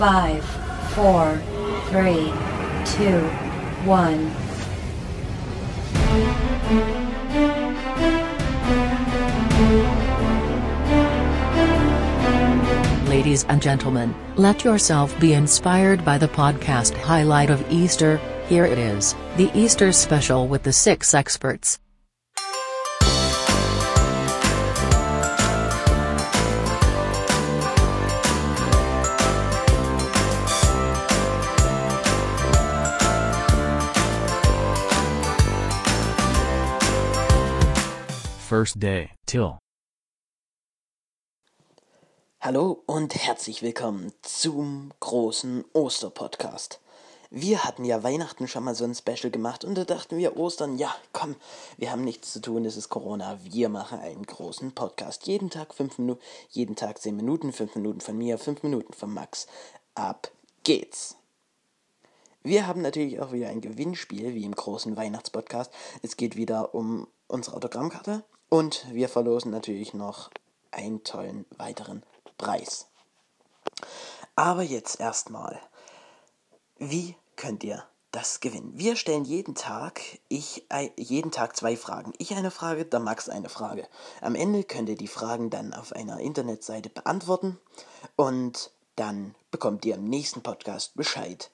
Five, four, three, two, one. Ladies and gentlemen, let yourself be inspired by the podcast highlight of Easter. Here it is, the Easter special with the six experts. First day, Till. Hallo und herzlich willkommen zum großen Osterpodcast. Wir hatten ja Weihnachten schon mal so ein Special gemacht und da dachten wir Ostern, ja, komm, wir haben nichts zu tun, es ist Corona, wir machen einen großen Podcast. Jeden Tag fünf Minuten, jeden Tag zehn Minuten, fünf Minuten von mir, fünf Minuten von Max. Ab geht's. Wir haben natürlich auch wieder ein Gewinnspiel, wie im großen Weihnachtspodcast. Es geht wieder um unsere Autogrammkarte und wir verlosen natürlich noch einen tollen weiteren Preis. Aber jetzt erstmal, wie könnt ihr das gewinnen? Wir stellen jeden Tag, ich jeden Tag zwei Fragen. Ich eine Frage, der Max eine Frage. Am Ende könnt ihr die Fragen dann auf einer Internetseite beantworten und dann bekommt ihr im nächsten Podcast Bescheid,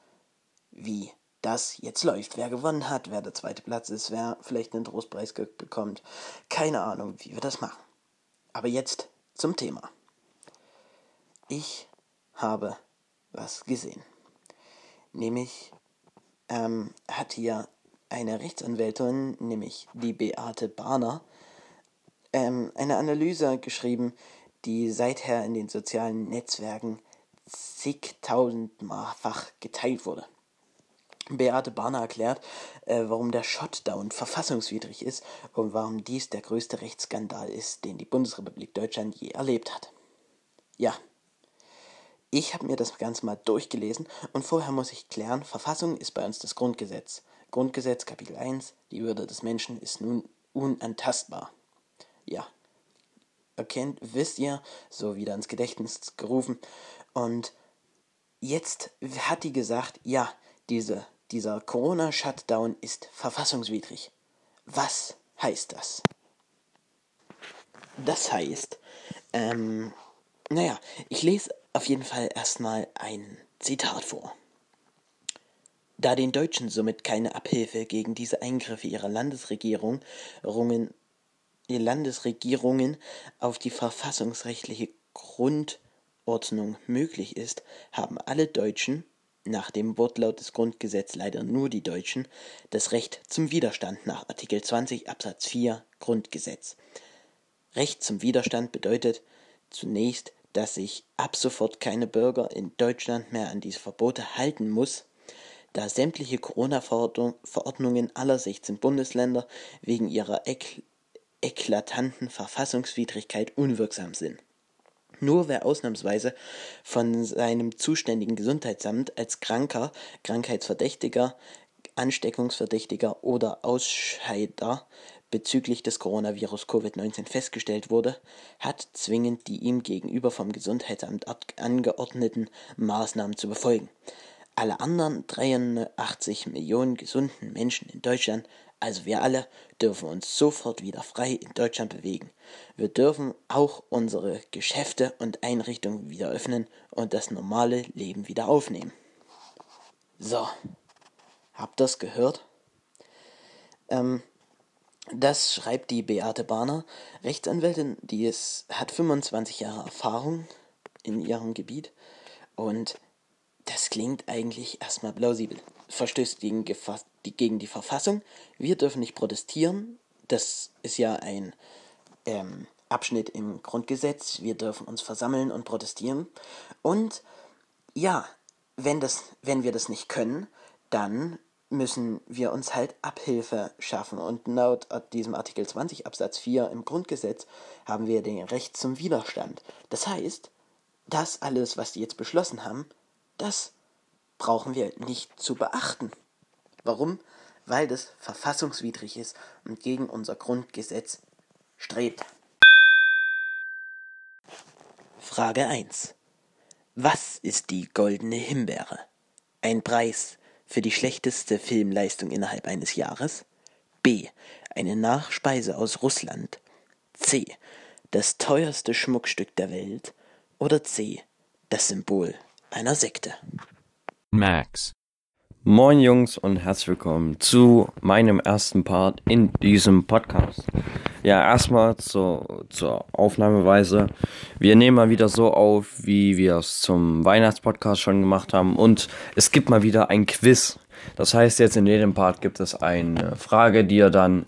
wie das jetzt läuft. Wer gewonnen hat, wer der zweite Platz ist, wer vielleicht einen Trostpreis bekommt. Keine Ahnung, wie wir das machen. Aber jetzt zum Thema. Ich habe was gesehen. Nämlich ähm, hat hier eine Rechtsanwältin, nämlich die Beate Barner, ähm, eine Analyse geschrieben, die seither in den sozialen Netzwerken zigtausendfach geteilt wurde. Beate Barner erklärt, äh, warum der Shutdown verfassungswidrig ist und warum dies der größte Rechtsskandal ist, den die Bundesrepublik Deutschland je erlebt hat. Ja, ich habe mir das Ganze mal durchgelesen und vorher muss ich klären, Verfassung ist bei uns das Grundgesetz. Grundgesetz Kapitel 1, die Würde des Menschen ist nun unantastbar. Ja, erkennt, wisst ihr, so wieder ins Gedächtnis gerufen. Und jetzt hat die gesagt, ja, diese dieser Corona-Shutdown ist verfassungswidrig. Was heißt das? Das heißt, ähm, naja, ich lese auf jeden Fall erstmal ein Zitat vor. Da den Deutschen somit keine Abhilfe gegen diese Eingriffe ihrer Landesregierung, die Landesregierungen auf die verfassungsrechtliche Grundordnung möglich ist, haben alle Deutschen nach dem Wortlaut des Grundgesetzes leider nur die Deutschen, das Recht zum Widerstand nach Artikel 20 Absatz 4 Grundgesetz. Recht zum Widerstand bedeutet zunächst, dass sich ab sofort keine Bürger in Deutschland mehr an diese Verbote halten muss, da sämtliche Corona-Verordnungen aller 16 Bundesländer wegen ihrer ek eklatanten Verfassungswidrigkeit unwirksam sind. Nur wer ausnahmsweise von seinem zuständigen Gesundheitsamt als Kranker, Krankheitsverdächtiger, Ansteckungsverdächtiger oder Ausscheider bezüglich des Coronavirus Covid-19 festgestellt wurde, hat zwingend die ihm gegenüber vom Gesundheitsamt angeordneten Maßnahmen zu befolgen. Alle anderen 83 Millionen gesunden Menschen in Deutschland also wir alle dürfen uns sofort wieder frei in Deutschland bewegen. Wir dürfen auch unsere Geschäfte und Einrichtungen wieder öffnen und das normale Leben wieder aufnehmen. So, habt das gehört? Ähm, das schreibt die Beate Barner, Rechtsanwältin, die ist, hat 25 Jahre Erfahrung in ihrem Gebiet und das klingt eigentlich erstmal plausibel. Verstößt gegen, gegen die Verfassung. Wir dürfen nicht protestieren. Das ist ja ein ähm, Abschnitt im Grundgesetz. Wir dürfen uns versammeln und protestieren. Und ja, wenn, das, wenn wir das nicht können, dann müssen wir uns halt Abhilfe schaffen. Und laut diesem Artikel 20 Absatz 4 im Grundgesetz haben wir den Recht zum Widerstand. Das heißt, das alles, was die jetzt beschlossen haben, das brauchen wir nicht zu beachten. Warum? Weil das verfassungswidrig ist und gegen unser Grundgesetz strebt. Frage 1. Was ist die goldene Himbeere? Ein Preis für die schlechteste Filmleistung innerhalb eines Jahres? B. Eine Nachspeise aus Russland? C. Das teuerste Schmuckstück der Welt? Oder C. Das Symbol einer Sekte? Max. Moin Jungs und herzlich willkommen zu meinem ersten Part in diesem Podcast. Ja, erstmal zur, zur Aufnahmeweise. Wir nehmen mal wieder so auf, wie wir es zum Weihnachtspodcast schon gemacht haben. Und es gibt mal wieder ein Quiz. Das heißt, jetzt in jedem Part gibt es eine Frage, die ihr dann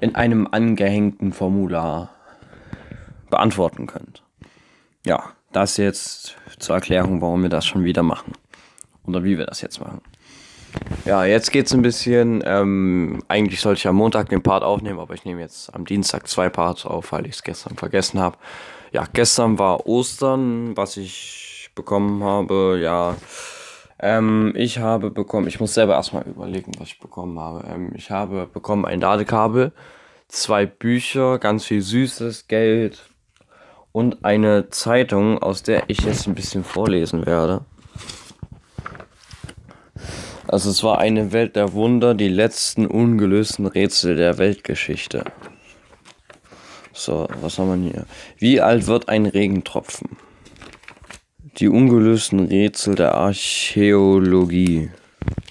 in einem angehängten Formular beantworten könnt. Ja, das jetzt zur Erklärung, warum wir das schon wieder machen. Oder wie wir das jetzt machen. Ja, jetzt geht's ein bisschen. Ähm, eigentlich sollte ich am Montag den Part aufnehmen, aber ich nehme jetzt am Dienstag zwei Parts auf, weil ich es gestern vergessen habe. Ja, gestern war Ostern, was ich bekommen habe. Ja, ähm, ich habe bekommen. Ich muss selber erstmal überlegen, was ich bekommen habe. Ähm, ich habe bekommen ein Ladekabel, zwei Bücher, ganz viel süßes Geld und eine Zeitung, aus der ich jetzt ein bisschen vorlesen werde. Also es war eine Welt der Wunder, die letzten ungelösten Rätsel der Weltgeschichte. So, was haben wir hier? Wie alt wird ein Regentropfen? Die ungelösten Rätsel der Archäologie.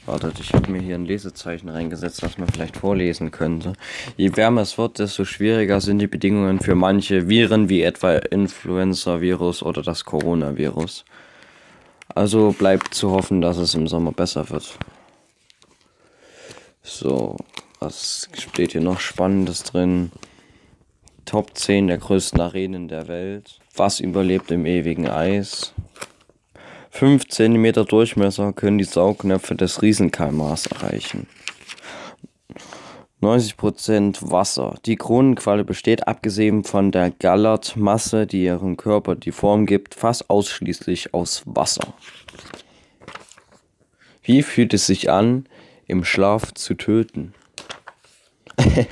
Wartet, ich habe mir hier ein Lesezeichen reingesetzt, was man vielleicht vorlesen könnte. Je wärmer es wird, desto schwieriger sind die Bedingungen für manche Viren, wie etwa Influenza-Virus oder das Coronavirus. Also bleibt zu hoffen, dass es im Sommer besser wird. So, was steht hier noch Spannendes drin? Top 10 der größten Arenen der Welt. Was überlebt im ewigen Eis? 5 cm Durchmesser können die Saugnäpfe des Riesenkalmars erreichen. 90% Wasser. Die Kronenqualle besteht, abgesehen von der Gallertmasse, die ihrem Körper die Form gibt, fast ausschließlich aus Wasser. Wie fühlt es sich an, im Schlaf zu töten?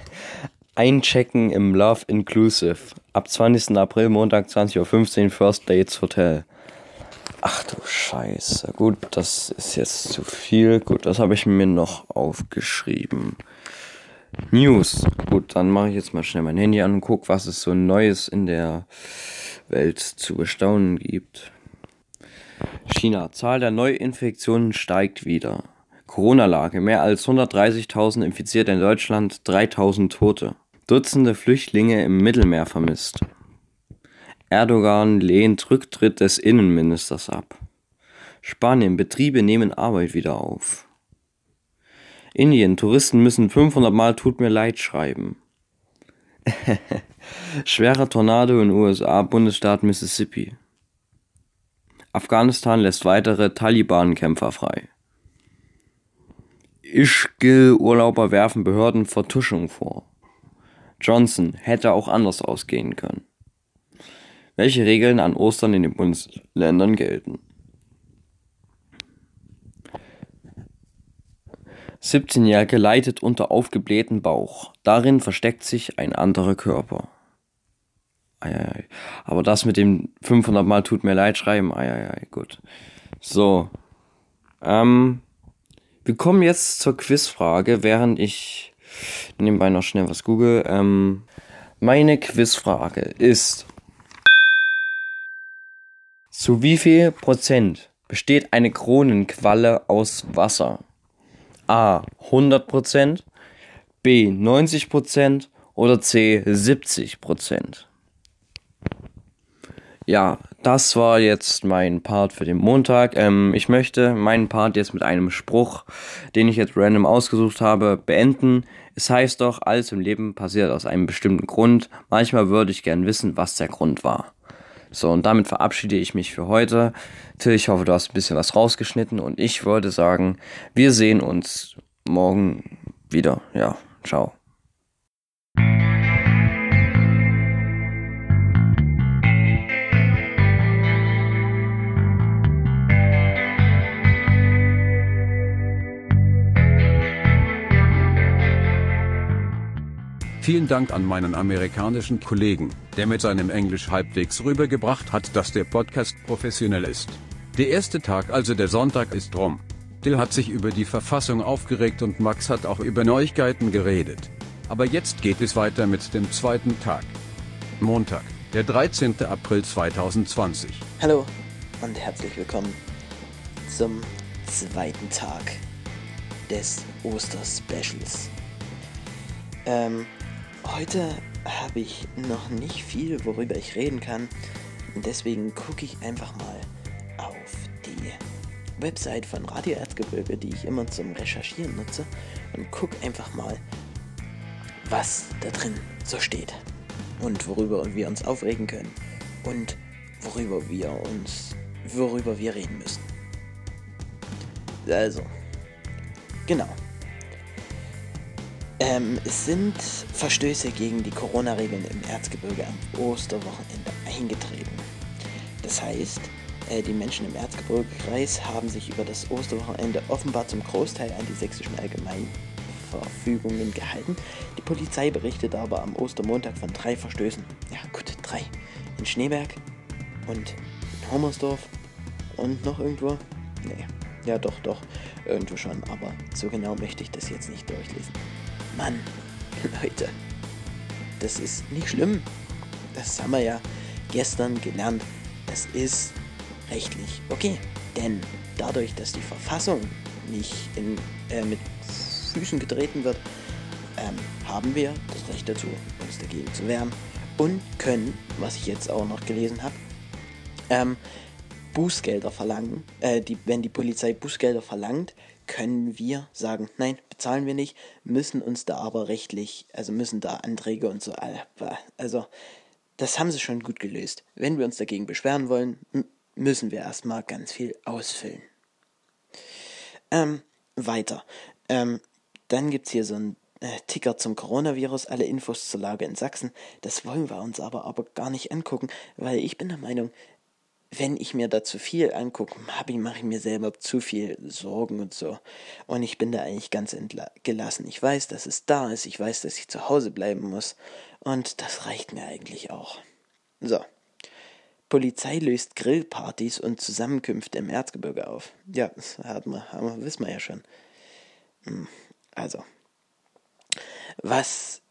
Einchecken im Love Inclusive. Ab 20. April, Montag, 20.15 Uhr, First Dates Hotel. Ach du Scheiße. Gut, das ist jetzt zu viel. Gut, das habe ich mir noch aufgeschrieben. News. Gut, dann mache ich jetzt mal schnell mein Handy an und gucke, was es so Neues in der Welt zu bestaunen gibt. China. Zahl der Neuinfektionen steigt wieder. Corona-Lage. Mehr als 130.000 Infizierte in Deutschland, 3.000 Tote. Dutzende Flüchtlinge im Mittelmeer vermisst. Erdogan lehnt Rücktritt des Innenministers ab. Spanien. Betriebe nehmen Arbeit wieder auf. Indien. Touristen müssen 500 Mal Tut mir leid schreiben. Schwerer Tornado in USA, Bundesstaat Mississippi. Afghanistan lässt weitere Taliban-Kämpfer frei. Ischgl-Urlauber werfen Behörden Vertuschung vor. Johnson hätte auch anders ausgehen können. Welche Regeln an Ostern in den Bundesländern gelten? 17-Jährige leidet unter aufgeblähten Bauch. Darin versteckt sich ein anderer Körper. Eieiei. Aber das mit dem 500 Mal tut mir leid schreiben, eieiei, gut. So. Ähm, wir kommen jetzt zur Quizfrage, während ich nebenbei noch schnell was google. Ähm, meine Quizfrage ist: Zu wie viel Prozent besteht eine Kronenqualle aus Wasser? A 100%, B 90% oder C 70%? Ja, das war jetzt mein Part für den Montag. Ähm, ich möchte meinen Part jetzt mit einem Spruch, den ich jetzt random ausgesucht habe, beenden. Es heißt doch, alles im Leben passiert aus einem bestimmten Grund. Manchmal würde ich gern wissen, was der Grund war. So, und damit verabschiede ich mich für heute. Till, ich hoffe, du hast ein bisschen was rausgeschnitten und ich würde sagen, wir sehen uns morgen wieder. Ja, ciao. Vielen Dank an meinen amerikanischen Kollegen, der mit seinem Englisch halbwegs rübergebracht hat, dass der Podcast professionell ist. Der erste Tag, also der Sonntag, ist rum. Dill hat sich über die Verfassung aufgeregt und Max hat auch über Neuigkeiten geredet. Aber jetzt geht es weiter mit dem zweiten Tag. Montag, der 13. April 2020. Hallo und herzlich willkommen zum zweiten Tag des Osterspecials. Ähm, heute habe ich noch nicht viel, worüber ich reden kann. Deswegen gucke ich einfach mal auf die Website von Radio Erzgebirge, die ich immer zum Recherchieren nutze, und gucke einfach mal, was da drin so steht und worüber wir uns aufregen können und worüber wir uns, worüber wir reden müssen. Also, genau. Ähm, es sind Verstöße gegen die Corona-Regeln im Erzgebirge am Osterwochenende eingetreten. Das heißt, äh, die Menschen im Erzgebirgekreis haben sich über das Osterwochenende offenbar zum Großteil an die sächsischen Allgemeinverfügungen gehalten. Die Polizei berichtete aber am Ostermontag von drei Verstößen. Ja, gut, drei. In Schneeberg und in Hommersdorf und noch irgendwo. Nee, ja doch, doch, irgendwo schon, aber so genau möchte ich das jetzt nicht durchlesen. Mann, Leute, das ist nicht schlimm. Das haben wir ja gestern gelernt. Das ist rechtlich okay. Denn dadurch, dass die Verfassung nicht in, äh, mit Füßen getreten wird, ähm, haben wir das Recht dazu, uns dagegen zu wehren und können, was ich jetzt auch noch gelesen habe, ähm, Bußgelder verlangen. Äh, die, wenn die Polizei Bußgelder verlangt, können wir sagen, nein, bezahlen wir nicht, müssen uns da aber rechtlich, also müssen da Anträge und so, also das haben sie schon gut gelöst. Wenn wir uns dagegen beschweren wollen, müssen wir erstmal ganz viel ausfüllen. Ähm, weiter. Ähm, dann gibt es hier so ein äh, Ticker zum Coronavirus, alle Infos zur Lage in Sachsen. Das wollen wir uns aber, aber gar nicht angucken, weil ich bin der Meinung, wenn ich mir da zu viel angucke, mache ich mir selber zu viel Sorgen und so. Und ich bin da eigentlich ganz gelassen. Ich weiß, dass es da ist. Ich weiß, dass ich zu Hause bleiben muss. Und das reicht mir eigentlich auch. So. Polizei löst Grillpartys und Zusammenkünfte im Erzgebirge auf. Ja, das haben wir, haben wissen wir ja schon. Hm, also. Was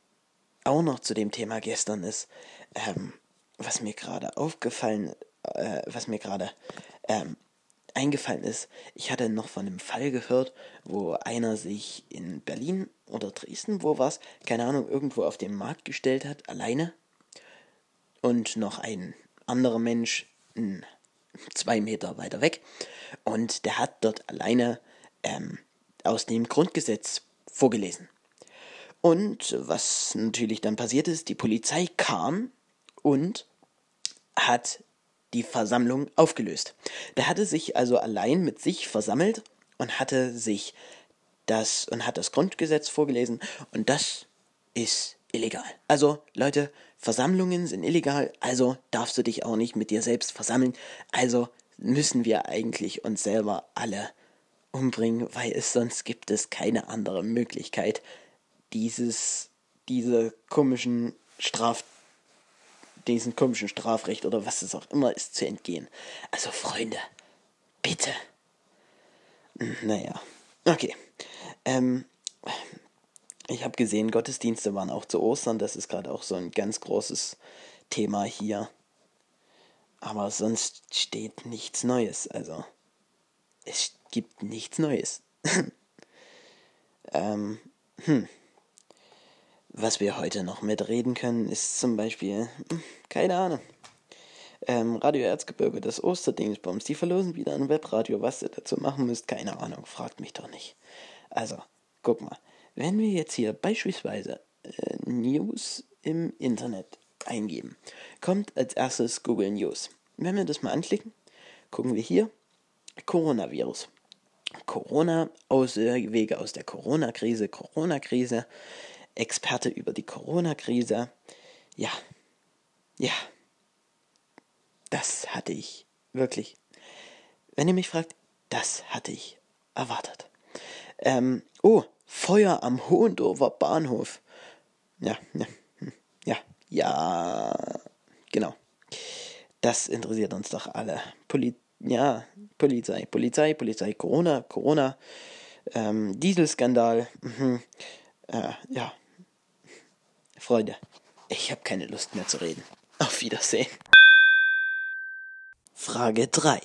auch noch zu dem Thema gestern ist, ähm, was mir gerade aufgefallen ist, äh, was mir gerade ähm, eingefallen ist, ich hatte noch von einem Fall gehört, wo einer sich in Berlin oder Dresden, wo war es, keine Ahnung, irgendwo auf den Markt gestellt hat, alleine. Und noch ein anderer Mensch zwei Meter weiter weg. Und der hat dort alleine ähm, aus dem Grundgesetz vorgelesen. Und was natürlich dann passiert ist, die Polizei kam und hat die Versammlung aufgelöst. Der hatte sich also allein mit sich versammelt und hatte sich das und hat das Grundgesetz vorgelesen und das ist illegal. Also Leute, Versammlungen sind illegal, also darfst du dich auch nicht mit dir selbst versammeln. Also müssen wir eigentlich uns selber alle umbringen, weil es sonst gibt es keine andere Möglichkeit, dieses diese komischen Straf diesem komischen Strafrecht oder was es auch immer ist, zu entgehen. Also Freunde, bitte. Hm, naja, okay. Ähm, ich habe gesehen, Gottesdienste waren auch zu Ostern. Das ist gerade auch so ein ganz großes Thema hier. Aber sonst steht nichts Neues. Also, es gibt nichts Neues. ähm, hm. Was wir heute noch mitreden können, ist zum Beispiel, keine Ahnung, ähm, Radio Erzgebirge, das Osterdingsbums, die verlosen wieder ein Webradio. Was ihr dazu machen müsst, keine Ahnung, fragt mich doch nicht. Also, guck mal, wenn wir jetzt hier beispielsweise äh, News im Internet eingeben, kommt als erstes Google News. Wenn wir das mal anklicken, gucken wir hier Coronavirus. Corona, Auswege aus der Corona-Krise, Corona-Krise, Experte über die Corona-Krise. Ja, ja, das hatte ich wirklich. Wenn ihr mich fragt, das hatte ich erwartet. Ähm, oh, Feuer am Hohendorfer Bahnhof. Ja, ja, hm, ja, ja, genau. Das interessiert uns doch alle. Poli ja, Polizei, Polizei, Polizei, Corona, Corona, ähm, Dieselskandal. Mhm. Äh, ja, Freunde, ich habe keine Lust mehr zu reden. Auf Wiedersehen. Frage 3.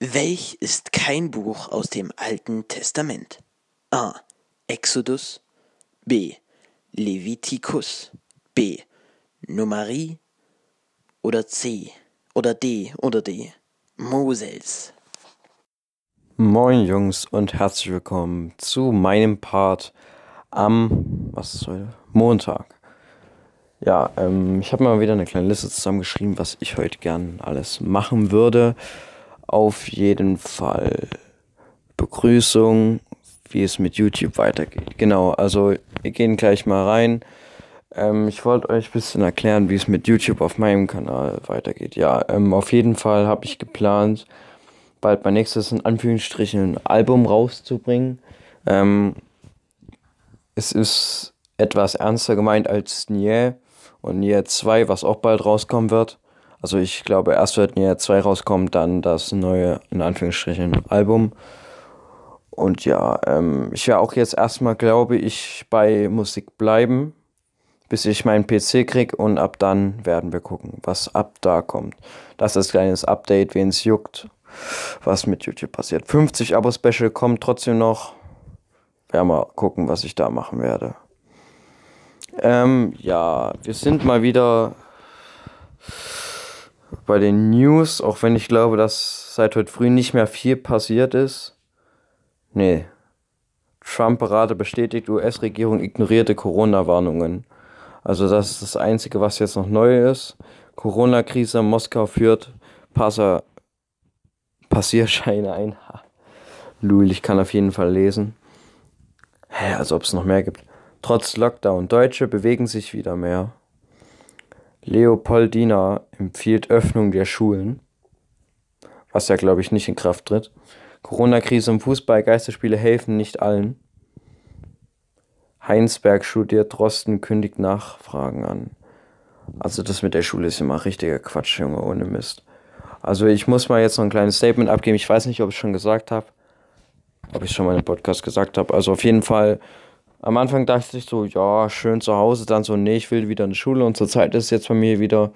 Welch ist kein Buch aus dem Alten Testament? A. Exodus. B. Leviticus. B. Numeri. Oder C. Oder D. Oder D. Moses. Moin Jungs und herzlich willkommen zu meinem Part am, was ist heute? Montag. Ja, ähm, ich habe mal wieder eine kleine Liste zusammengeschrieben, was ich heute gern alles machen würde. Auf jeden Fall Begrüßung, wie es mit YouTube weitergeht. Genau, also wir gehen gleich mal rein. Ähm, ich wollte euch ein bisschen erklären, wie es mit YouTube auf meinem Kanal weitergeht. Ja, ähm, auf jeden Fall habe ich geplant, bald mein nächstes in Anführungsstrichen ein Album rauszubringen. Ähm, es ist etwas ernster gemeint als Nier und Nier 2, was auch bald rauskommen wird. Also ich glaube, erst wird Nier 2 rauskommen, dann das neue, in Anführungsstrichen, Album. Und ja, ähm, ich werde auch jetzt erstmal, glaube ich, bei Musik bleiben bis ich meinen PC krieg und ab dann werden wir gucken, was ab da kommt. Das ist ein kleines Update, wen es juckt, was mit YouTube passiert. 50 Abo-Special kommt trotzdem noch. Werden wir gucken, was ich da machen werde. Ähm, ja, wir sind mal wieder bei den News, auch wenn ich glaube, dass seit heute früh nicht mehr viel passiert ist. Nee. Trump-Berater bestätigt, US-Regierung ignorierte Corona-Warnungen. Also das ist das Einzige, was jetzt noch neu ist. Corona-Krise, Moskau führt Passer Passierscheine ein. Lul, ich kann auf jeden Fall lesen. Hä, als ob es noch mehr gibt. Trotz Lockdown, Deutsche bewegen sich wieder mehr. Leopoldina empfiehlt Öffnung der Schulen. Was ja, glaube ich, nicht in Kraft tritt. Corona-Krise im Fußball, Geisterspiele helfen nicht allen. Heinsberg studiert, Drosten kündigt Nachfragen an. Also das mit der Schule ist immer richtiger Quatsch, Junge, ohne Mist. Also ich muss mal jetzt noch ein kleines Statement abgeben. Ich weiß nicht, ob ich schon gesagt habe. Ob ich schon mal im Podcast gesagt habe. Also auf jeden Fall, am Anfang dachte ich so, ja, schön zu Hause. Dann so, nee, ich will wieder in die Schule. Und zur Zeit ist jetzt bei mir wieder,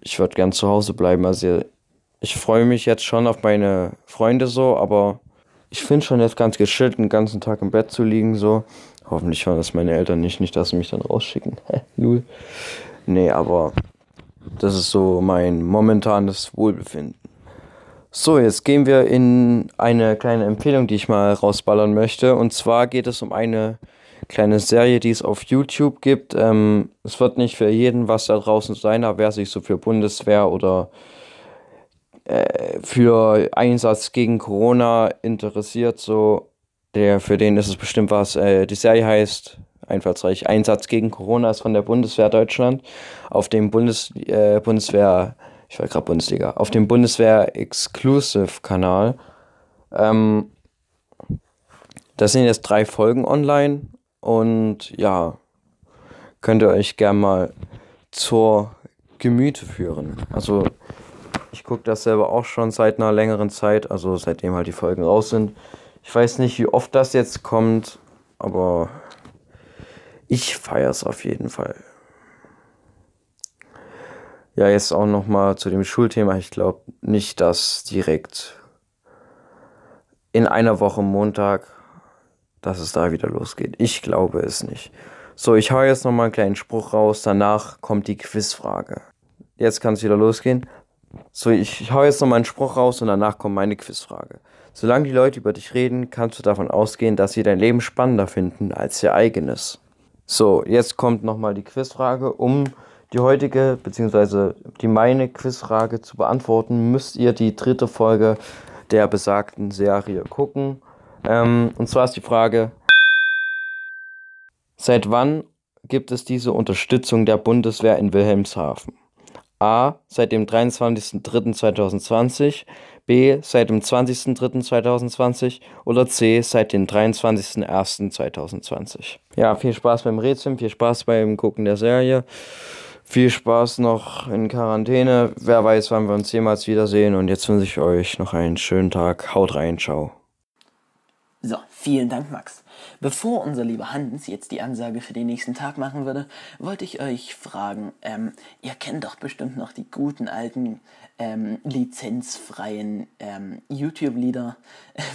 ich würde gern zu Hause bleiben. Also ich freue mich jetzt schon auf meine Freunde so, aber ich finde schon jetzt ganz geschillt, den ganzen Tag im Bett zu liegen so. Hoffentlich hören das meine Eltern nicht, nicht, dass sie mich dann rausschicken. Lul. Nee, aber das ist so mein momentanes Wohlbefinden. So, jetzt gehen wir in eine kleine Empfehlung, die ich mal rausballern möchte. Und zwar geht es um eine kleine Serie, die es auf YouTube gibt. Ähm, es wird nicht für jeden was da draußen sein, aber wer sich so für Bundeswehr oder äh, für Einsatz gegen Corona interessiert, so der, für den ist es bestimmt was. Äh, die Serie heißt einfallsreich Einsatz gegen Corona ist von der Bundeswehr Deutschland auf dem Bundes, äh, Bundeswehr, ich war gerade Bundesliga, auf dem Bundeswehr Exclusive Kanal. Ähm, da sind jetzt drei Folgen online und ja, könnt ihr euch gern mal zur Gemüte führen. Also ich gucke das selber auch schon seit einer längeren Zeit, also seitdem halt die Folgen raus sind. Ich weiß nicht, wie oft das jetzt kommt, aber ich feiere es auf jeden Fall. Ja, jetzt auch noch mal zu dem Schulthema. Ich glaube nicht, dass direkt in einer Woche Montag, dass es da wieder losgeht. Ich glaube es nicht. So, ich hau jetzt noch mal einen kleinen Spruch raus. Danach kommt die Quizfrage. Jetzt kann es wieder losgehen. So, ich hau jetzt noch mal einen Spruch raus und danach kommt meine Quizfrage. Solange die Leute über dich reden, kannst du davon ausgehen, dass sie dein Leben spannender finden als ihr eigenes. So, jetzt kommt nochmal die Quizfrage. Um die heutige, beziehungsweise die meine Quizfrage zu beantworten, müsst ihr die dritte Folge der besagten Serie gucken. Ähm, und zwar ist die Frage, seit wann gibt es diese Unterstützung der Bundeswehr in Wilhelmshaven? A. Seit dem 23.03.2020, B. Seit dem 20.03.2020 oder C. Seit dem 23.01.2020. Ja, viel Spaß beim Rätseln, viel Spaß beim Gucken der Serie. Viel Spaß noch in Quarantäne. Wer weiß, wann wir uns jemals wiedersehen. Und jetzt wünsche ich euch noch einen schönen Tag. Haut rein, ciao. So, vielen Dank, Max. Bevor unser lieber Hans jetzt die Ansage für den nächsten Tag machen würde, wollte ich euch fragen, ähm, ihr kennt doch bestimmt noch die guten alten ähm, lizenzfreien ähm, YouTube-Lieder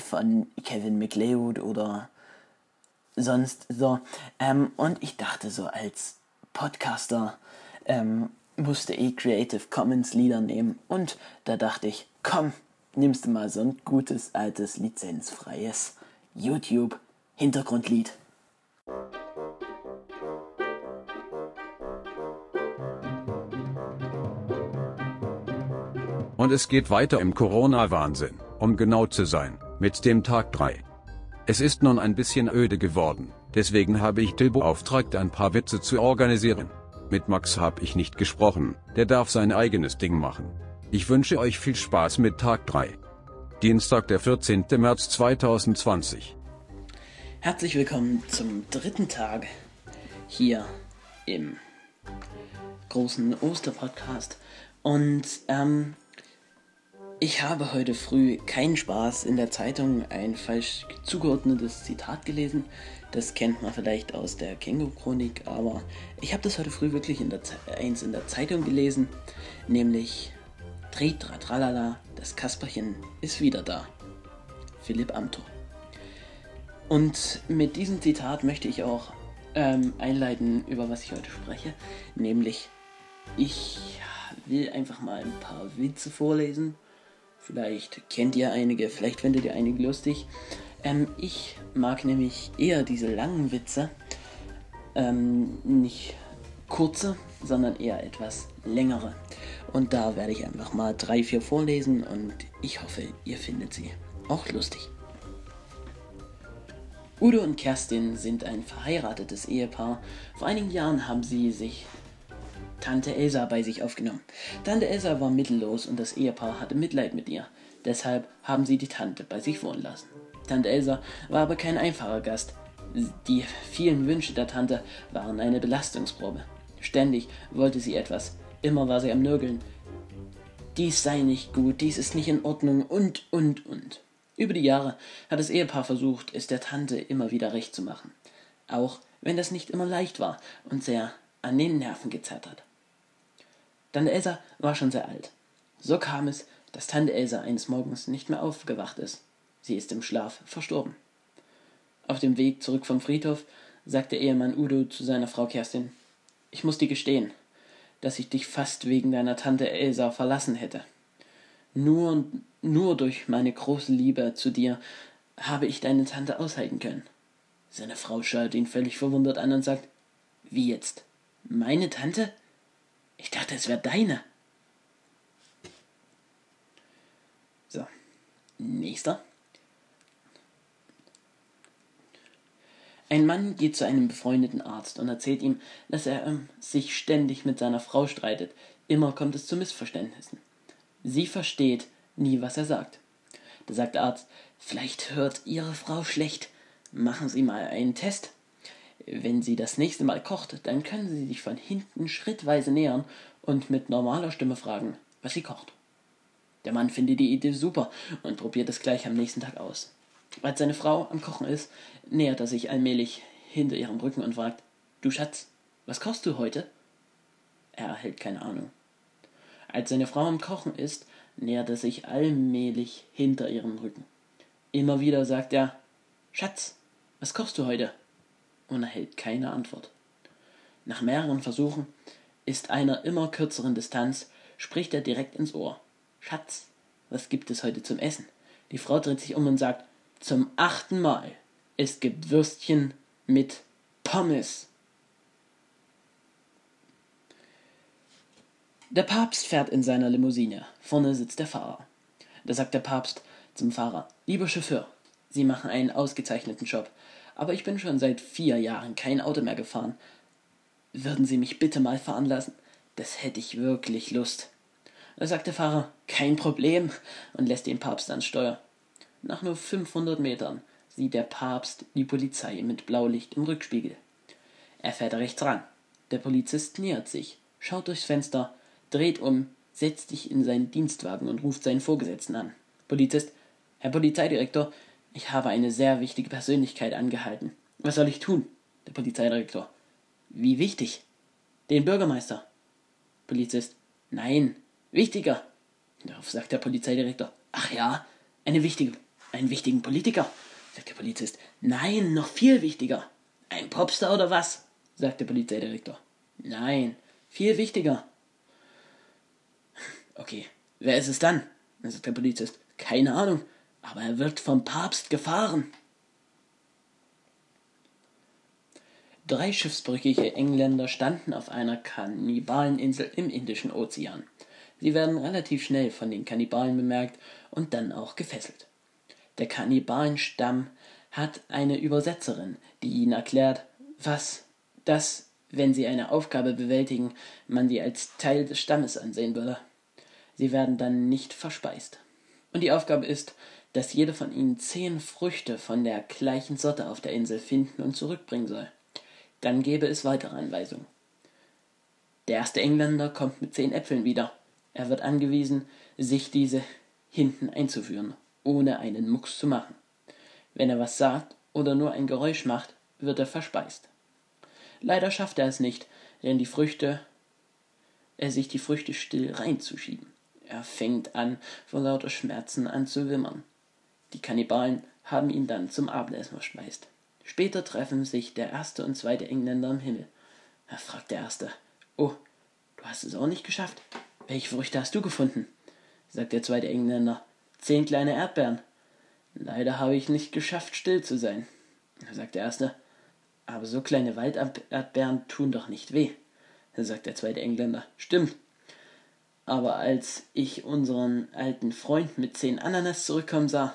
von Kevin McLeod oder sonst so. Ähm, und ich dachte so, als Podcaster ähm, musste eh Creative Commons Lieder nehmen und da dachte ich, komm, nimmst du mal so ein gutes altes lizenzfreies YouTube Hintergrundlied. Und es geht weiter im Corona-Wahnsinn, um genau zu sein, mit dem Tag 3. Es ist nun ein bisschen öde geworden, deswegen habe ich Till beauftragt, ein paar Witze zu organisieren. Mit Max habe ich nicht gesprochen, der darf sein eigenes Ding machen. Ich wünsche euch viel Spaß mit Tag 3. Dienstag, der 14. März 2020. Herzlich willkommen zum dritten Tag hier im großen Osterpodcast. Und ähm, ich habe heute früh keinen Spaß in der Zeitung ein falsch zugeordnetes Zitat gelesen. Das kennt man vielleicht aus der Känguru-Chronik, aber ich habe das heute früh wirklich in der eins in der Zeitung gelesen, nämlich Tritra tralala, das Kasperchen ist wieder da. Philipp Amthor. Und mit diesem Zitat möchte ich auch ähm, einleiten, über was ich heute spreche, nämlich ich will einfach mal ein paar Witze vorlesen Vielleicht kennt ihr einige, vielleicht findet ihr einige lustig. Ähm, ich mag nämlich eher diese langen Witze. Ähm, nicht kurze, sondern eher etwas längere. Und da werde ich einfach mal drei, vier vorlesen und ich hoffe, ihr findet sie auch lustig. Udo und Kerstin sind ein verheiratetes Ehepaar. Vor einigen Jahren haben sie sich Tante Elsa bei sich aufgenommen. Tante Elsa war mittellos und das Ehepaar hatte Mitleid mit ihr. Deshalb haben sie die Tante bei sich wohnen lassen. Tante Elsa war aber kein einfacher Gast. Die vielen Wünsche der Tante waren eine Belastungsprobe. Ständig wollte sie etwas. Immer war sie am Nörgeln. Dies sei nicht gut, dies ist nicht in Ordnung und, und, und. Über die Jahre hat das Ehepaar versucht, es der Tante immer wieder recht zu machen. Auch wenn das nicht immer leicht war und sehr an den Nerven gezerrt hat. Tante Elsa war schon sehr alt. So kam es, dass Tante Elsa eines Morgens nicht mehr aufgewacht ist. Sie ist im Schlaf verstorben. Auf dem Weg zurück vom Friedhof sagte Ehemann Udo zu seiner Frau Kerstin: Ich muss dir gestehen, dass ich dich fast wegen deiner Tante Elsa verlassen hätte. Nur, nur durch meine große Liebe zu dir habe ich deine Tante aushalten können. Seine Frau schaut ihn völlig verwundert an und sagt: Wie jetzt? Meine Tante? Ich dachte, es wäre deine. So, nächster. Ein Mann geht zu einem befreundeten Arzt und erzählt ihm, dass er ähm, sich ständig mit seiner Frau streitet. Immer kommt es zu Missverständnissen. Sie versteht nie, was er sagt. Da sagt der Arzt, vielleicht hört Ihre Frau schlecht. Machen Sie mal einen Test. Wenn sie das nächste Mal kocht, dann können Sie sich von hinten schrittweise nähern und mit normaler Stimme fragen, was sie kocht. Der Mann findet die Idee super und probiert es gleich am nächsten Tag aus. Als seine Frau am Kochen ist, nähert er sich allmählich hinter ihrem Rücken und fragt, Du Schatz, was kochst du heute? Er erhält keine Ahnung. Als seine Frau am Kochen ist, nähert er sich allmählich hinter ihrem Rücken. Immer wieder sagt er, Schatz, was kochst du heute? und erhält keine Antwort. Nach mehreren Versuchen ist einer immer kürzeren Distanz, spricht er direkt ins Ohr. Schatz, was gibt es heute zum Essen? Die Frau dreht sich um und sagt, zum achten Mal. Es gibt Würstchen mit Pommes. Der Papst fährt in seiner Limousine. Vorne sitzt der Fahrer. Da sagt der Papst zum Fahrer, lieber Chauffeur, Sie machen einen ausgezeichneten Job aber ich bin schon seit vier Jahren kein Auto mehr gefahren. Würden Sie mich bitte mal fahren lassen? Das hätte ich wirklich Lust. Da sagt der Fahrer, kein Problem, und lässt den Papst ans Steuer. Nach nur 500 Metern sieht der Papst die Polizei mit Blaulicht im Rückspiegel. Er fährt rechts ran. Der Polizist nähert sich, schaut durchs Fenster, dreht um, setzt sich in seinen Dienstwagen und ruft seinen Vorgesetzten an. Polizist, Herr Polizeidirektor, ich habe eine sehr wichtige Persönlichkeit angehalten. Was soll ich tun? Der Polizeidirektor. Wie wichtig? Den Bürgermeister. Polizist. Nein, wichtiger. Darauf sagt der Polizeidirektor. Ach ja, eine wichtige, einen wichtigen Politiker. Sagt der Polizist. Nein, noch viel wichtiger. Ein Popstar oder was? sagt der Polizeidirektor. Nein, viel wichtiger. Okay, wer ist es dann? Sagt der Polizist. Keine Ahnung, aber er wird vom Papst gefahren. Drei schiffsbrüchige Engländer standen auf einer Kannibaleninsel im Indischen Ozean. Sie werden relativ schnell von den Kannibalen bemerkt und dann auch gefesselt. Der Kannibalenstamm hat eine Übersetzerin, die ihnen erklärt, was, dass, wenn sie eine Aufgabe bewältigen, man sie als Teil des Stammes ansehen würde. Sie werden dann nicht verspeist. Und die Aufgabe ist, dass jeder von ihnen zehn Früchte von der gleichen Sorte auf der Insel finden und zurückbringen soll. Dann gäbe es weitere Anweisungen. Der erste Engländer kommt mit zehn Äpfeln wieder. Er wird angewiesen, sich diese hinten einzuführen, ohne einen Mucks zu machen. Wenn er was sagt oder nur ein Geräusch macht, wird er verspeist. Leider schafft er es nicht, denn die Früchte, er sich die Früchte still reinzuschieben. Er fängt an, vor lauter Schmerzen an zu wimmern. Die Kannibalen haben ihn dann zum Abendessen verspeist. Später treffen sich der erste und zweite Engländer im Himmel. Er fragt der erste: Oh, du hast es auch nicht geschafft? Welche Früchte hast du gefunden? sagt der zweite Engländer: Zehn kleine Erdbeeren. Leider habe ich nicht geschafft, still zu sein, sagt der erste. Aber so kleine Walderdbeeren tun doch nicht weh, sagt der zweite Engländer. Stimmt. Aber als ich unseren alten Freund mit zehn Ananas zurückkommen sah,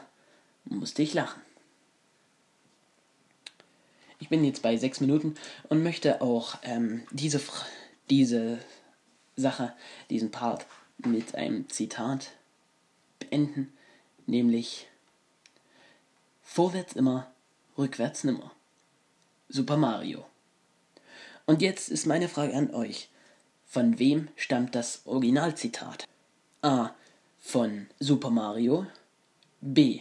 musste ich lachen. Ich bin jetzt bei sechs Minuten und möchte auch ähm, diese, diese Sache, diesen Part mit einem Zitat beenden, nämlich Vorwärts immer, rückwärts nimmer. Super Mario. Und jetzt ist meine Frage an euch. Von wem stammt das Originalzitat? A. Von Super Mario. B.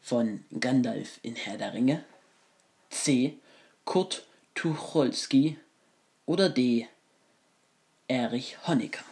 Von Gandalf in Herr der Ringe. C. Kurt Tucholsky oder D. Erich Honecker.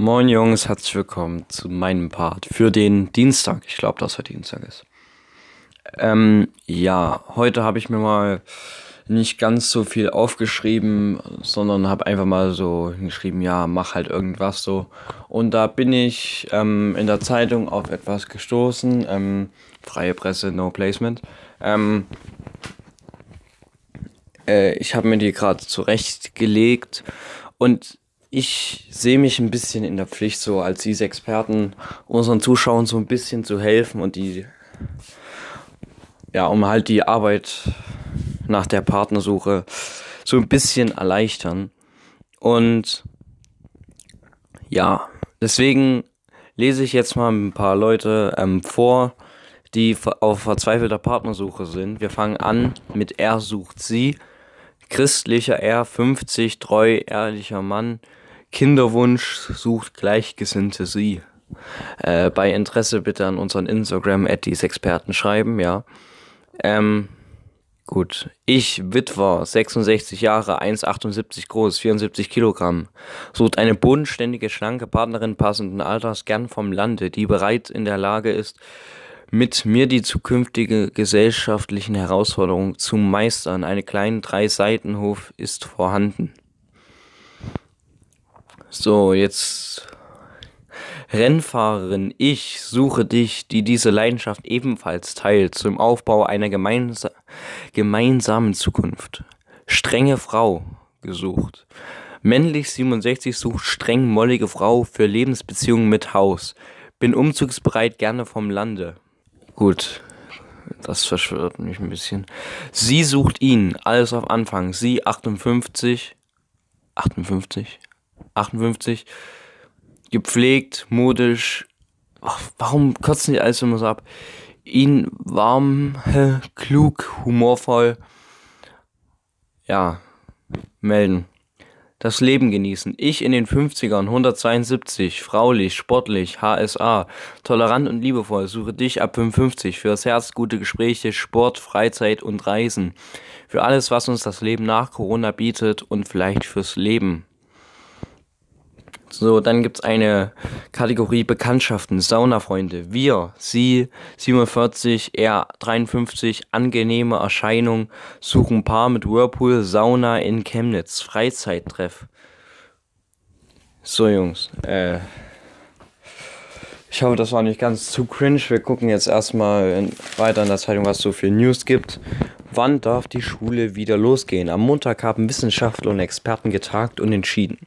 Moin Jungs, herzlich willkommen zu meinem Part für den Dienstag. Ich glaube, dass heute Dienstag ist. Ähm, ja, heute habe ich mir mal nicht ganz so viel aufgeschrieben, sondern habe einfach mal so geschrieben, ja, mach halt irgendwas so. Und da bin ich ähm, in der Zeitung auf etwas gestoßen. Ähm, freie Presse, no placement. Ähm, äh, ich habe mir die gerade zurechtgelegt und ich sehe mich ein bisschen in der Pflicht, so als diese Experten unseren Zuschauern so ein bisschen zu helfen und die, ja, um halt die Arbeit nach der Partnersuche so ein bisschen erleichtern. Und ja, deswegen lese ich jetzt mal ein paar Leute ähm, vor, die auf verzweifelter Partnersuche sind. Wir fangen an mit Er sucht sie. Christlicher R, 50, treu, ehrlicher Mann. Kinderwunsch sucht Gleichgesinnte sie. Äh, bei Interesse bitte an unseren Instagram at Experten schreiben, ja. Ähm, gut. Ich, Witwer, 66 Jahre, 1,78 groß, 74 Kilogramm. Sucht eine bodenständige, schlanke Partnerin passenden Alters, gern vom Lande, die bereit in der Lage ist, mit mir die zukünftige gesellschaftlichen Herausforderungen zu meistern. Eine kleine Drei-Seitenhof ist vorhanden. So, jetzt Rennfahrerin, ich suche dich, die diese Leidenschaft ebenfalls teilt, zum Aufbau einer gemeinsa gemeinsamen Zukunft. Strenge Frau gesucht. Männlich 67 sucht streng mollige Frau für Lebensbeziehungen mit Haus. Bin umzugsbereit gerne vom Lande. Gut, das verschwört mich ein bisschen. Sie sucht ihn, alles auf Anfang. Sie 58, 58, 58, gepflegt, modisch. Ach, warum kotzen die alles immer so ab? Ihn warm, klug, humorvoll. Ja, melden das Leben genießen. Ich in den 50ern, 172, fraulich, sportlich, HSA, tolerant und liebevoll, suche dich ab 55 fürs Herz, gute Gespräche, Sport, Freizeit und Reisen. Für alles, was uns das Leben nach Corona bietet und vielleicht fürs Leben. So, dann gibt's eine Kategorie Bekanntschaften, Saunafreunde. Wir, Sie, 47, er 53, angenehme Erscheinung, suchen Paar mit Whirlpool, Sauna in Chemnitz, Freizeittreff. So, Jungs, äh, ich hoffe, das war nicht ganz zu cringe. Wir gucken jetzt erstmal in, weiter in der Zeitung, was es so für News gibt. Wann darf die Schule wieder losgehen? Am Montag haben Wissenschaftler und Experten getagt und entschieden.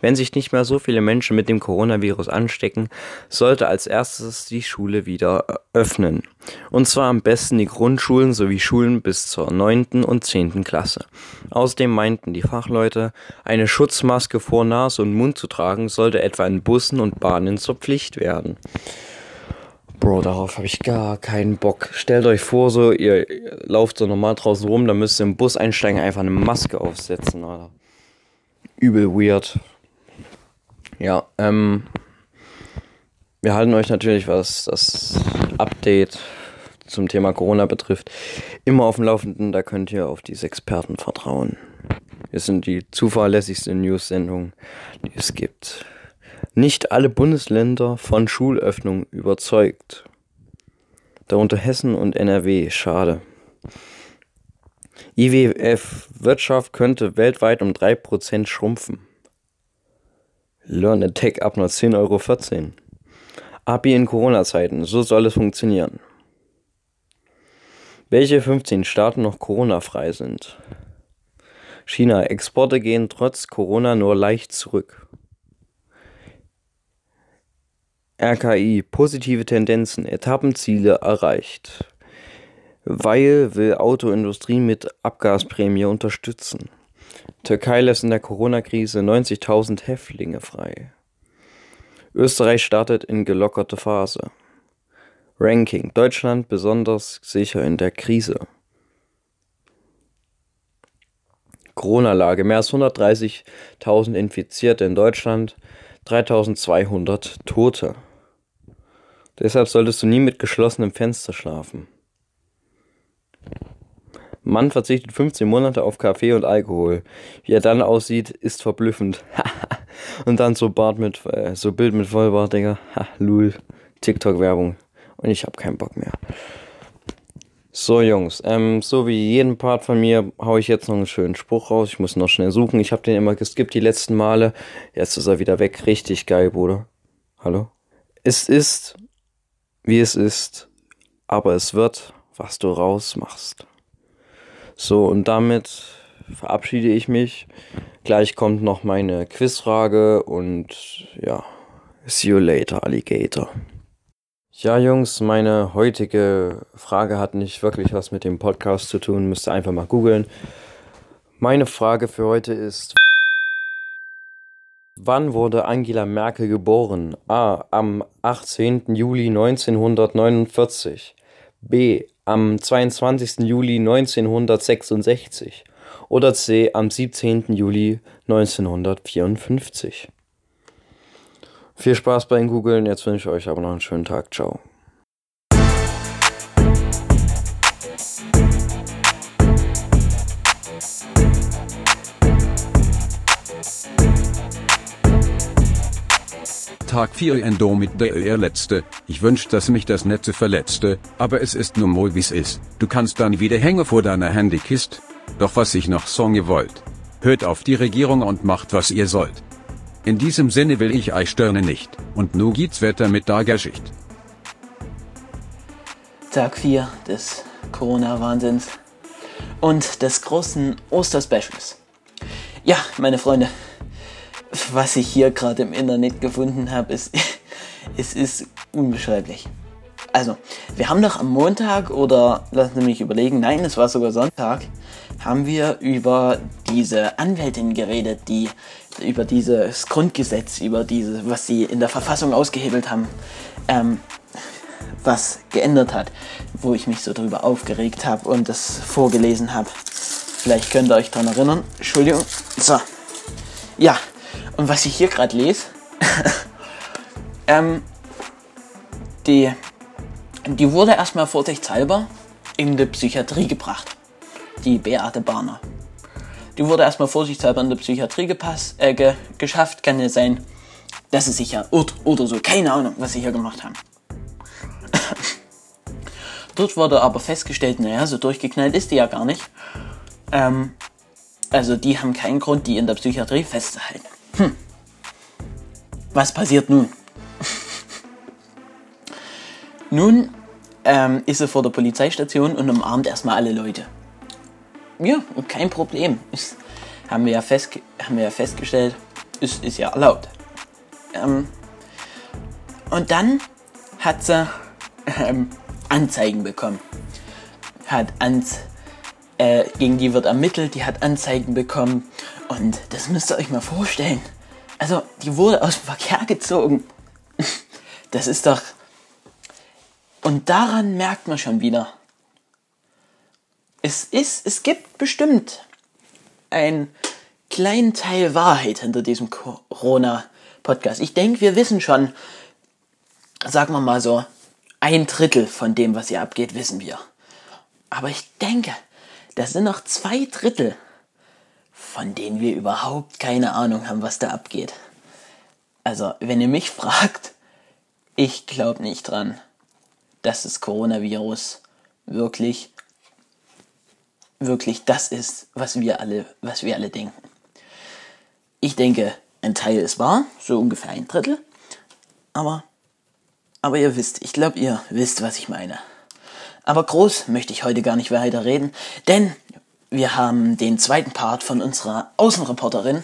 Wenn sich nicht mehr so viele Menschen mit dem Coronavirus anstecken, sollte als erstes die Schule wieder öffnen. Und zwar am besten die Grundschulen sowie Schulen bis zur 9. und 10. Klasse. Außerdem meinten die Fachleute, eine Schutzmaske vor Nase und Mund zu tragen, sollte etwa in Bussen und Bahnen zur Pflicht werden. Bro, darauf habe ich gar keinen Bock. Stellt euch vor, so, ihr lauft so normal draußen rum, dann müsst ihr im Bus einsteigen, einfach eine Maske aufsetzen, Alter. Übel weird. Ja, ähm, wir halten euch natürlich, was das Update zum Thema Corona betrifft, immer auf dem Laufenden. Da könnt ihr auf diese Experten vertrauen. Wir sind die zuverlässigste News-Sendung, die es gibt. Nicht alle Bundesländer von Schulöffnung überzeugt. Darunter Hessen und NRW. Schade. IWF Wirtschaft könnte weltweit um 3% schrumpfen. Learn a Tech ab nur 10,14 Euro. API in Corona-Zeiten, so soll es funktionieren. Welche 15 Staaten noch Corona-frei sind? China, Exporte gehen trotz Corona nur leicht zurück. RKI, positive Tendenzen, Etappenziele erreicht. Weil will Autoindustrie mit Abgasprämie unterstützen. Türkei lässt in der Corona-Krise 90.000 Häftlinge frei. Österreich startet in gelockerte Phase. Ranking. Deutschland besonders sicher in der Krise. Corona-Lage. Mehr als 130.000 Infizierte in Deutschland, 3.200 Tote. Deshalb solltest du nie mit geschlossenem Fenster schlafen. Mann verzichtet 15 Monate auf Kaffee und Alkohol. Wie er dann aussieht, ist verblüffend. und dann so Bart mit, äh, so Bild mit Vollbart, Digga. Ha, lul. TikTok-Werbung. Und ich hab keinen Bock mehr. So, Jungs, ähm, so wie jeden Part von mir hau ich jetzt noch einen schönen Spruch raus. Ich muss noch schnell suchen. Ich habe den immer geskippt die letzten Male. Jetzt ist er wieder weg. Richtig geil, Bruder. Hallo? Es ist, wie es ist aber es wird, was du rausmachst. So, und damit verabschiede ich mich. Gleich kommt noch meine Quizfrage und ja, see you later, Alligator. Ja, Jungs, meine heutige Frage hat nicht wirklich was mit dem Podcast zu tun, müsst ihr einfach mal googeln. Meine Frage für heute ist, wann wurde Angela Merkel geboren? A. Am 18. Juli 1949. B. Am 22. Juli 1966. Oder C. Am 17. Juli 1954. Viel Spaß beim Googlen. Jetzt wünsche ich euch aber noch einen schönen Tag. Ciao. Tag 4 Endo mit der er letzte. Ich wünsch, dass mich das Netze verletzte, aber es ist nun mal wie's ist. Du kannst dann wieder hängen vor deiner Handykist. Doch was ich noch sagen wollt. Hört auf die Regierung und macht was ihr sollt. In diesem Sinne will ich euch stören nicht. Und nu geht's weiter mit der Geschichte. Tag 4 des Corona-Wahnsinns und des großen Osterspecials. Ja, meine Freunde, was ich hier gerade im Internet gefunden habe, ist, es ist unbeschreiblich. Also, wir haben doch am Montag oder Sie mich überlegen, nein, es war sogar Sonntag, haben wir über diese Anwältin geredet, die über dieses Grundgesetz, über diese, was sie in der Verfassung ausgehebelt haben, ähm, was geändert hat, wo ich mich so drüber aufgeregt habe und das vorgelesen habe. Vielleicht könnt ihr euch daran erinnern. Entschuldigung. So. Ja, und was ich hier gerade lese, ähm, die, die wurde erstmal vorsichtshalber in die Psychiatrie gebracht. Die Beate Barner. Die wurde erstmal vorsichtshalber in die Psychiatrie gepasst, äh, ge geschafft. Kann ja sein, dass sie sich ja irrt oder so. Keine Ahnung, was sie hier gemacht haben. Dort wurde aber festgestellt, naja, so durchgeknallt ist die ja gar nicht. Ähm, also die haben keinen Grund, die in der Psychiatrie festzuhalten. Hm. Was passiert nun? nun ähm, ist sie vor der Polizeistation und umarmt erstmal alle Leute. Ja, und kein Problem. Ist, haben, wir ja haben wir ja festgestellt, ist, ist ja erlaubt. Ähm, und dann hat sie ähm, Anzeigen bekommen. Hat ans, äh, gegen die wird ermittelt, die hat Anzeigen bekommen. Und das müsst ihr euch mal vorstellen. Also, die wurde aus dem Verkehr gezogen. Das ist doch. Und daran merkt man schon wieder. Es ist, es gibt bestimmt einen kleinen Teil Wahrheit hinter diesem Corona-Podcast. Ich denke, wir wissen schon, sagen wir mal so, ein Drittel von dem, was hier abgeht, wissen wir. Aber ich denke, das sind noch zwei Drittel, von denen wir überhaupt keine Ahnung haben, was da abgeht. Also, wenn ihr mich fragt, ich glaube nicht dran, dass das Coronavirus wirklich, wirklich das ist, was wir alle, was wir alle denken. Ich denke, ein Teil ist wahr, so ungefähr ein Drittel. Aber, aber ihr wisst, ich glaube, ihr wisst, was ich meine. Aber groß möchte ich heute gar nicht weiter reden, denn wir haben den zweiten Part von unserer Außenreporterin,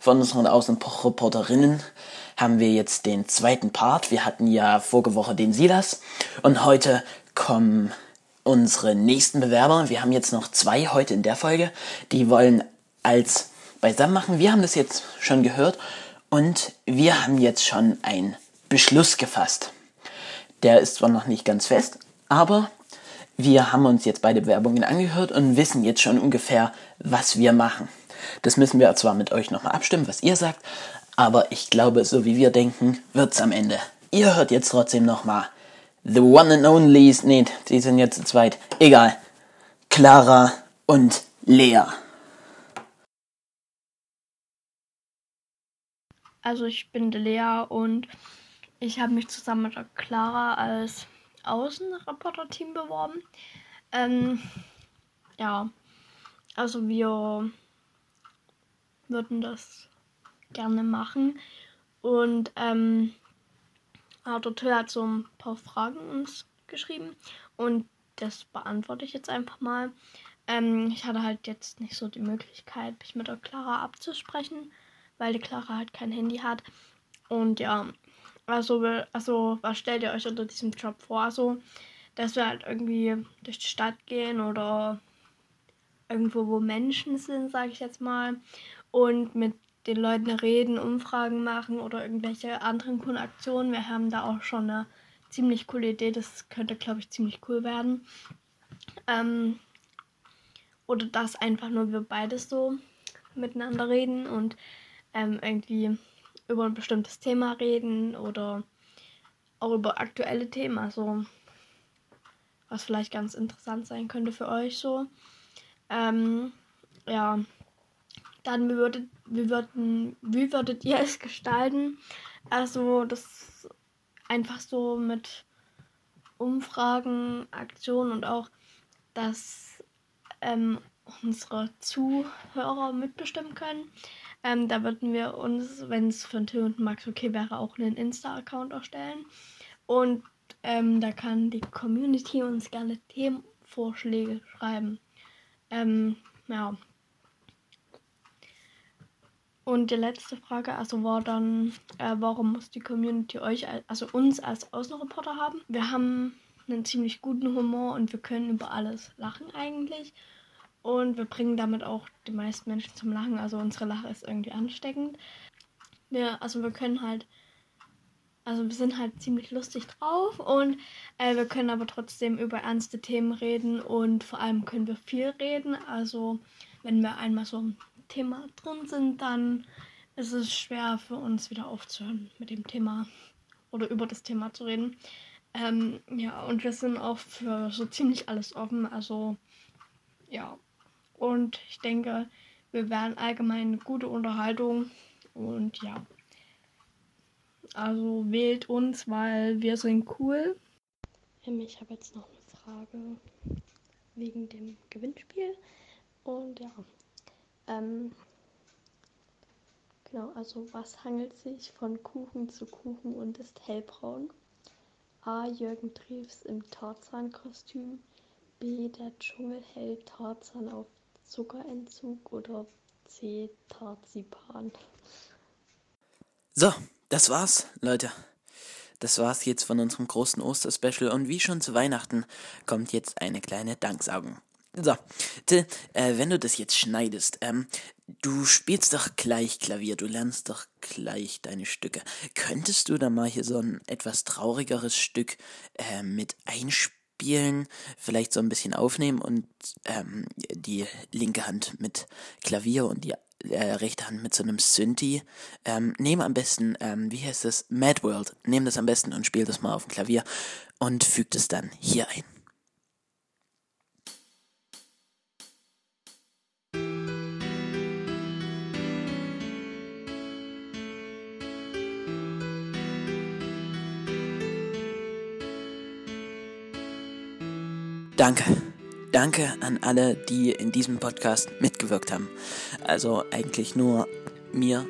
von unseren Außenreporterinnen, haben wir jetzt den zweiten Part. Wir hatten ja vorige Woche den Silas und heute kommen unsere nächsten Bewerber. Wir haben jetzt noch zwei heute in der Folge. Die wollen als beisammen machen. Wir haben das jetzt schon gehört und wir haben jetzt schon einen Beschluss gefasst. Der ist zwar noch nicht ganz fest, aber wir haben uns jetzt beide Bewerbungen angehört und wissen jetzt schon ungefähr, was wir machen. Das müssen wir zwar mit euch nochmal abstimmen, was ihr sagt, aber ich glaube, so wie wir denken, wird's am Ende. Ihr hört jetzt trotzdem nochmal. The one and only nicht, die sind jetzt zu zweit. Egal. Clara und Lea. Also ich bin Lea und ich habe mich zusammen mit Clara als Außenreporter-Team beworben. Ähm, ja, also wir würden das gerne machen. Und ähm, Arthur Till hat so ein paar Fragen uns geschrieben und das beantworte ich jetzt einfach mal. Ähm, ich hatte halt jetzt nicht so die Möglichkeit, mich mit der Clara abzusprechen, weil die Clara halt kein Handy hat. Und ja, also, also was stellt ihr euch unter diesem Job vor? Also, dass wir halt irgendwie durch die Stadt gehen oder irgendwo, wo Menschen sind, sage ich jetzt mal, und mit den Leuten reden, Umfragen machen oder irgendwelche anderen coolen Aktionen. Wir haben da auch schon eine ziemlich coole Idee. Das könnte, glaube ich, ziemlich cool werden. Ähm, oder dass einfach nur wir beides so miteinander reden und ähm, irgendwie über ein bestimmtes Thema reden oder auch über aktuelle Themen. Also was vielleicht ganz interessant sein könnte für euch so. Ähm, ja, dann wie würdet, wie, würden, wie würdet ihr es gestalten? Also das einfach so mit Umfragen, Aktionen und auch, dass ähm, unsere Zuhörer mitbestimmen können. Ähm, da würden wir uns, wenn es für Till und Max okay wäre, auch einen Insta-Account erstellen. Und ähm, da kann die Community uns gerne Themenvorschläge schreiben. Ähm, ja. Und die letzte Frage, also war dann, äh, warum muss die Community euch, also uns als Außenreporter haben? Wir haben einen ziemlich guten Humor und wir können über alles lachen eigentlich. Und wir bringen damit auch die meisten Menschen zum Lachen. Also unsere Lache ist irgendwie ansteckend. Wir, also wir können halt, also wir sind halt ziemlich lustig drauf und äh, wir können aber trotzdem über ernste Themen reden und vor allem können wir viel reden. Also wenn wir einmal so im Thema drin sind, dann ist es schwer für uns wieder aufzuhören mit dem Thema oder über das Thema zu reden. Ähm, ja, und wir sind auch für so ziemlich alles offen. Also ja, und ich denke, wir werden allgemein eine gute Unterhaltung. Und ja. Also wählt uns, weil wir sind cool. Ich habe jetzt noch eine Frage wegen dem Gewinnspiel. Und ja. Ähm, genau, also was hangelt sich von Kuchen zu Kuchen und ist hellbraun? A. Jürgen Drews im Tarzan-Kostüm. B. Der Dschungel hält Tarzan auf Zuckerentzug oder C. Tarzipan. So, das war's, Leute. Das war's jetzt von unserem großen Osterspecial und wie schon zu Weihnachten kommt jetzt eine kleine Danksagung. So, Till, äh, wenn du das jetzt schneidest, ähm, du spielst doch gleich Klavier, du lernst doch gleich deine Stücke. Könntest du da mal hier so ein etwas traurigeres Stück äh, mit einspielen? Spielen, vielleicht so ein bisschen aufnehmen und ähm, die linke Hand mit Klavier und die äh, rechte Hand mit so einem Synthi. Ähm, nehm am besten, ähm, wie heißt das? Mad World. Nehm das am besten und spiel das mal auf dem Klavier und fügt es dann hier ein. Danke. Danke an alle, die in diesem Podcast mitgewirkt haben. Also eigentlich nur mir,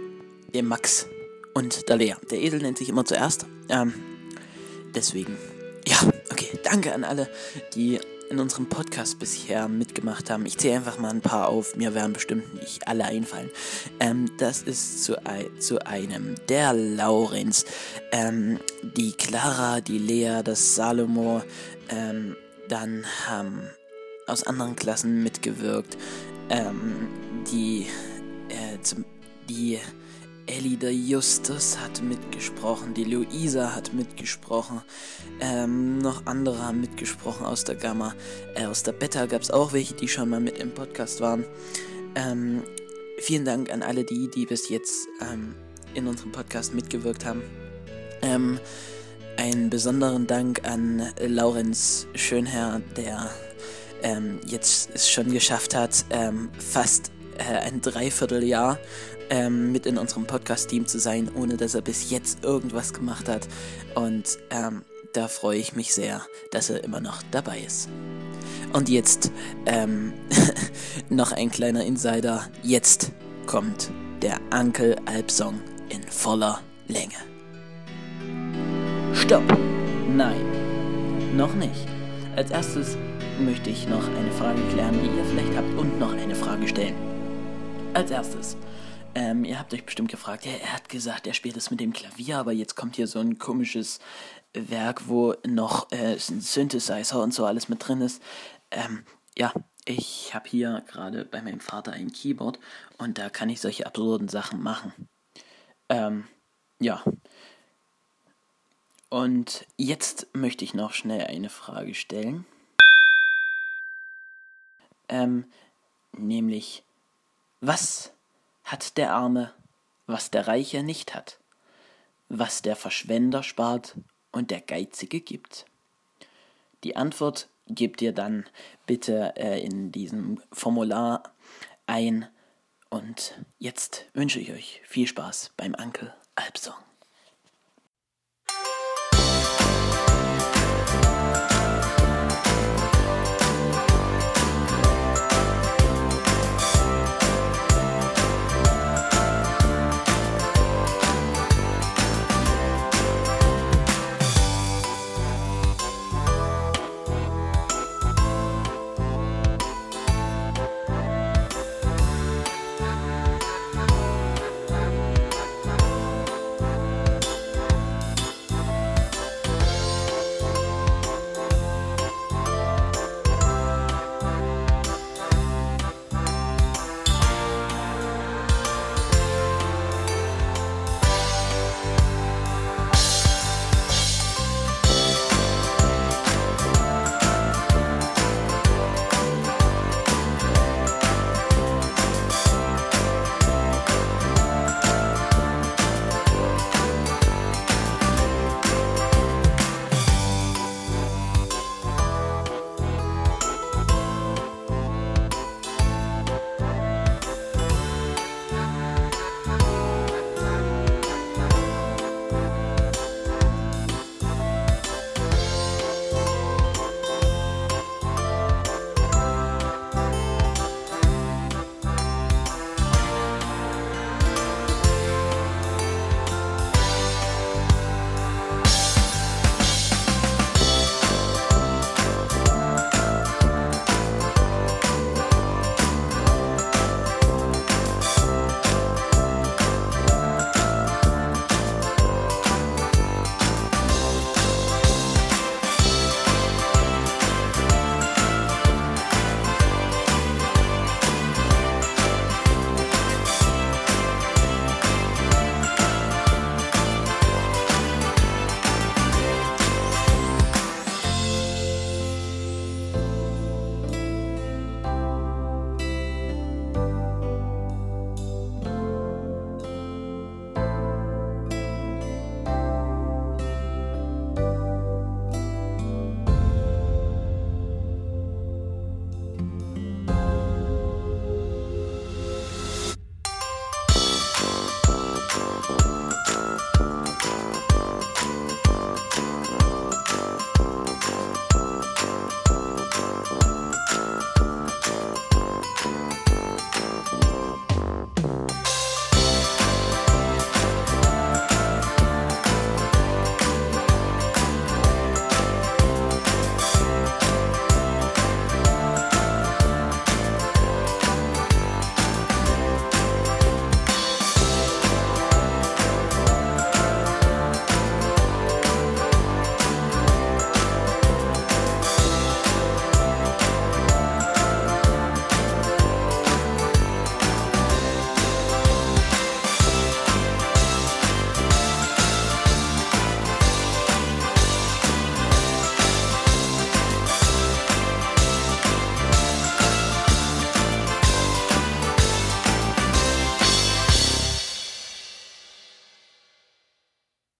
dem Max und der Lea. Der Esel nennt sich immer zuerst. Ähm, deswegen, ja, okay. Danke an alle, die in unserem Podcast bisher mitgemacht haben. Ich zähle einfach mal ein paar auf. Mir werden bestimmt nicht alle einfallen. Ähm, das ist zu, zu einem der Laurenz, ähm, die Clara, die Lea, das Salomo, ähm, dann haben aus anderen Klassen mitgewirkt, ähm, die, äh, zum, die der Justus hat mitgesprochen, die Luisa hat mitgesprochen, ähm, noch andere haben mitgesprochen aus der Gamma. Äh, aus der Beta gab es auch welche, die schon mal mit im Podcast waren. Ähm, vielen Dank an alle die, die bis jetzt ähm, in unserem Podcast mitgewirkt haben. Einen besonderen Dank an Laurenz Schönherr, der ähm, jetzt es schon geschafft hat, ähm, fast äh, ein Dreivierteljahr ähm, mit in unserem Podcast-Team zu sein, ohne dass er bis jetzt irgendwas gemacht hat. Und ähm, da freue ich mich sehr, dass er immer noch dabei ist. Und jetzt ähm, noch ein kleiner Insider. Jetzt kommt der Uncle Alp Song in voller Länge. Stopp! Nein. noch nicht. Als erstes möchte ich noch eine Frage klären, die ihr vielleicht habt und noch eine Frage stellen. Als erstes, ähm, ihr habt euch bestimmt gefragt, ja, er hat gesagt, er spielt es mit dem Klavier, aber jetzt kommt hier so ein komisches Werk, wo noch äh, ein Synthesizer und so alles mit drin ist. Ähm, ja, ich habe hier gerade bei meinem Vater ein Keyboard und da kann ich solche absurden Sachen machen. Ähm, ja. Und jetzt möchte ich noch schnell eine Frage stellen. Ähm, nämlich, was hat der Arme, was der Reiche nicht hat? Was der Verschwender spart und der Geizige gibt? Die Antwort gebt ihr dann bitte äh, in diesem Formular ein. Und jetzt wünsche ich euch viel Spaß beim Ankel Alpsong.